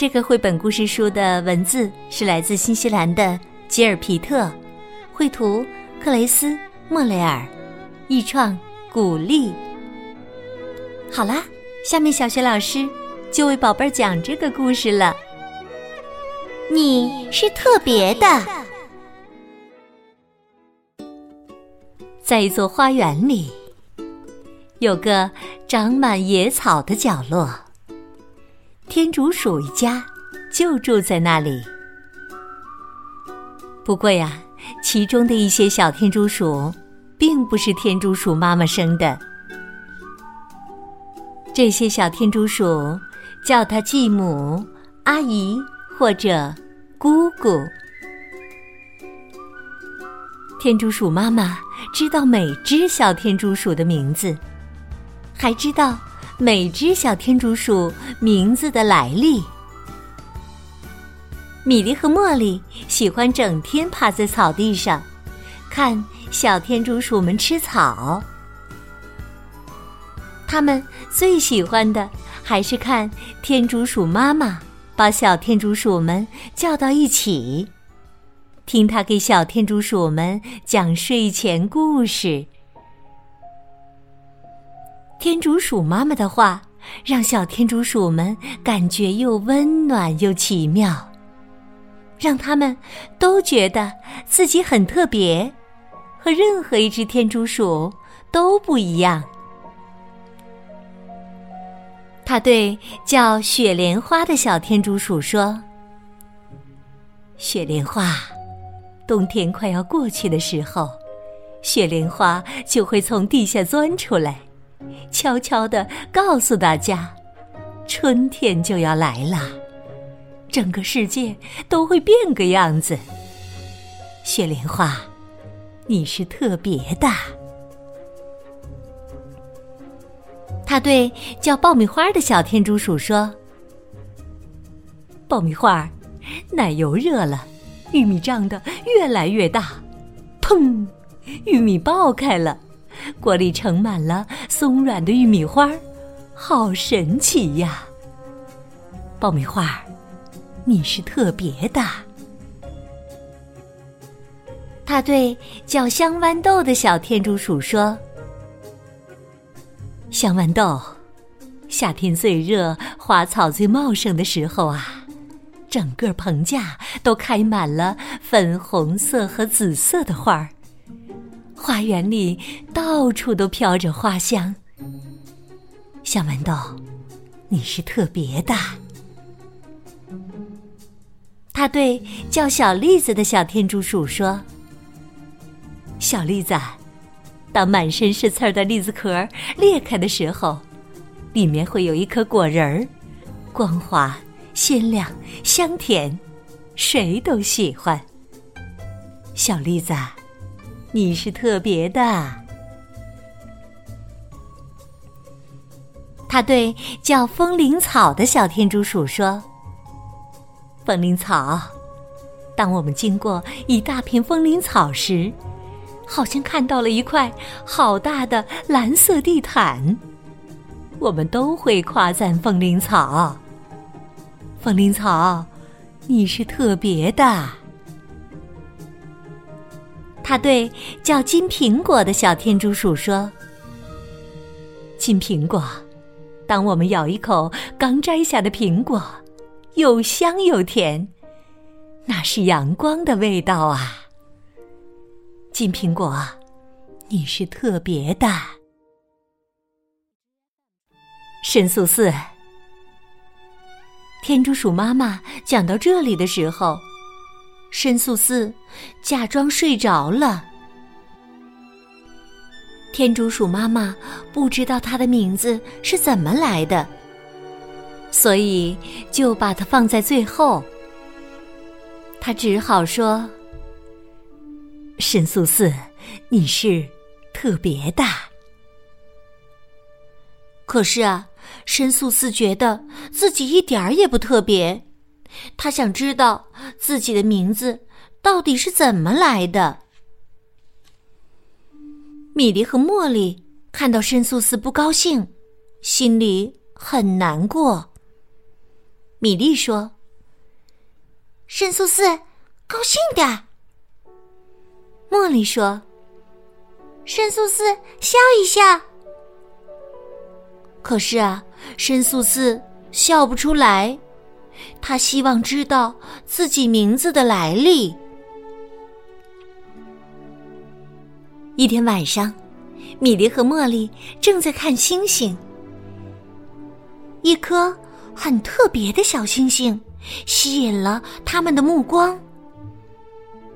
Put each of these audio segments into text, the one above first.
这个绘本故事书的文字是来自新西兰的吉尔皮特，绘图克雷斯莫雷尔，译创古丽。好啦，下面小学老师就为宝贝儿讲这个故事了。你是特别的，在一座花园里，有个长满野草的角落。天竺鼠一家就住在那里。不过呀，其中的一些小天竺鼠，并不是天竺鼠妈妈生的。这些小天竺鼠叫它继母、阿姨或者姑姑。天竺鼠妈妈知道每只小天竺鼠的名字，还知道。每只小天竺鼠名字的来历。米莉和茉莉喜欢整天趴在草地上，看小天竺鼠们吃草。他们最喜欢的还是看天竺鼠妈妈把小天竺鼠们叫到一起，听她给小天竺鼠们讲睡前故事。天竺鼠妈妈的话，让小天竺鼠们感觉又温暖又奇妙，让他们都觉得自己很特别，和任何一只天竺鼠都不一样。他对叫雪莲花的小天竺鼠说：“雪莲花，冬天快要过去的时候，雪莲花就会从地下钻出来。”悄悄地告诉大家，春天就要来了，整个世界都会变个样子。雪莲花，你是特别的。他对叫爆米花的小天竺鼠说：“爆米花，奶油热了，玉米胀得越来越大，砰，玉米爆开了。”锅里盛满了松软的玉米花，好神奇呀！爆米花，你是特别的。他对叫香豌豆的小天竺鼠说：“香豌豆，夏天最热、花草最茂盛的时候啊，整个棚架都开满了粉红色和紫色的花儿。”花园里到处都飘着花香。小豌豆，你是特别的。他对叫小栗子的小天竺鼠说：“小栗子，当满身是刺儿的栗子壳裂开的时候，里面会有一颗果仁儿，光滑、鲜亮、香甜，谁都喜欢。小栗子。”你是特别的，他对叫风铃草的小天竺鼠说：“风铃草，当我们经过一大片风铃草时，好像看到了一块好大的蓝色地毯。我们都会夸赞风铃草。风铃草，你是特别的。”他对叫金苹果的小天竺鼠说：“金苹果，当我们咬一口刚摘下的苹果，又香又甜，那是阳光的味道啊！金苹果，你是特别的。”申诉四，天竺鼠妈妈讲到这里的时候。申素四假装睡着了。天竺鼠妈妈不知道它的名字是怎么来的，所以就把它放在最后，他只好说：“申素四，你是特别的。”可是啊，申素四觉得自己一点儿也不特别。他想知道自己的名字到底是怎么来的。米莉和茉莉看到申素四不高兴，心里很难过。米莉说：“申素四，高兴点。”茉莉说：“申素四，笑一笑。”可是啊，申素四笑不出来。他希望知道自己名字的来历。一天晚上，米莉和茉莉正在看星星。一颗很特别的小星星吸引了他们的目光。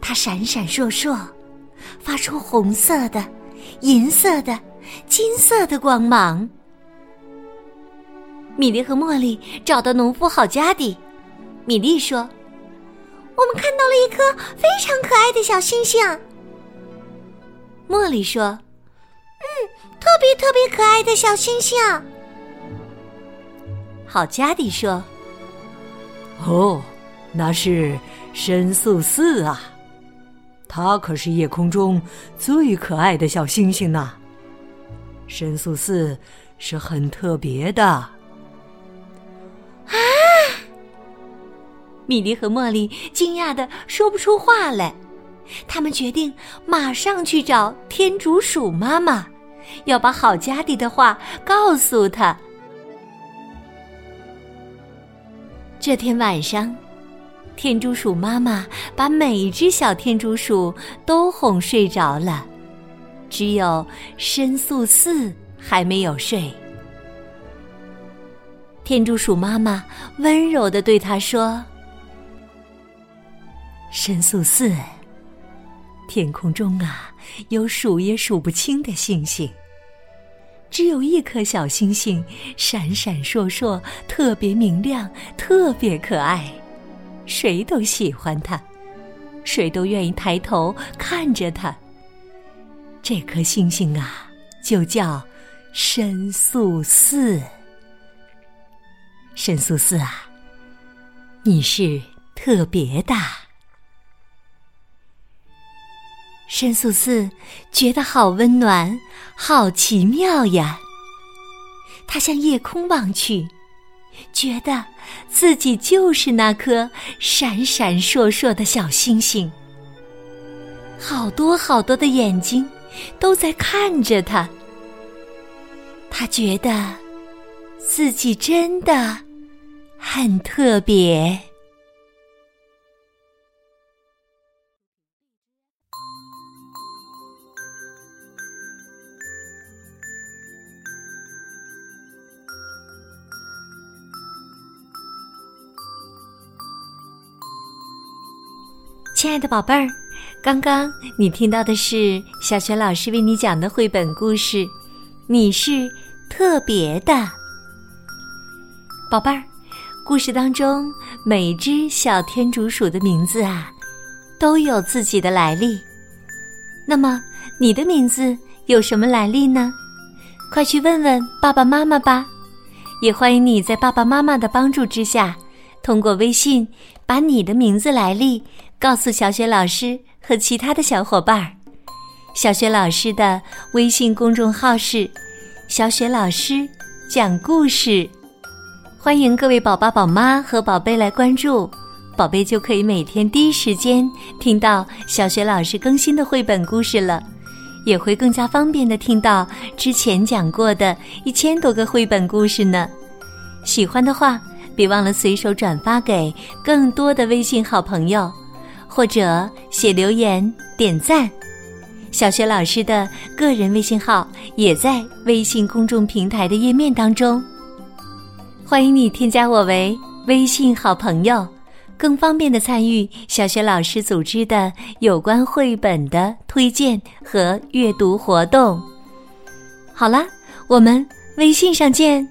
它闪闪烁烁，发出红色的、银色的、金色的光芒。米莉和茉莉找到农夫好家底。米莉说：“我们看到了一颗非常可爱的小星星。”茉莉说：“嗯，特别特别可爱的小星星。”好家底说：“哦，那是申宿四啊，它可是夜空中最可爱的小星星呢。申宿四是很特别的。”米莉和茉莉惊讶的说不出话来，他们决定马上去找天竺鼠妈妈，要把好家底的话告诉她。这天晚上，天竺鼠妈妈把每一只小天竺鼠都哄睡着了，只有申素四还没有睡。天竺鼠妈妈温柔的对他说。申素四，天空中啊，有数也数不清的星星。只有一颗小星星，闪闪烁烁，特别明亮，特别可爱，谁都喜欢它，谁都愿意抬头看着它。这颗星星啊，就叫申素四。申素四啊，你是特别的。申素四觉得好温暖，好奇妙呀。他向夜空望去，觉得自己就是那颗闪闪烁烁的小星星。好多好多的眼睛都在看着他，他觉得自己真的很特别。亲爱的宝贝儿，刚刚你听到的是小雪老师为你讲的绘本故事。你是特别的，宝贝儿。故事当中每只小天竺鼠的名字啊，都有自己的来历。那么你的名字有什么来历呢？快去问问爸爸妈妈吧。也欢迎你在爸爸妈妈的帮助之下，通过微信把你的名字来历。告诉小雪老师和其他的小伙伴儿，小雪老师的微信公众号是“小雪老师讲故事”，欢迎各位宝宝、宝妈和宝贝来关注，宝贝就可以每天第一时间听到小雪老师更新的绘本故事了，也会更加方便的听到之前讲过的一千多个绘本故事呢。喜欢的话，别忘了随手转发给更多的微信好朋友。或者写留言点赞，小学老师的个人微信号也在微信公众平台的页面当中，欢迎你添加我为微信好朋友，更方便的参与小学老师组织的有关绘本的推荐和阅读活动。好了，我们微信上见。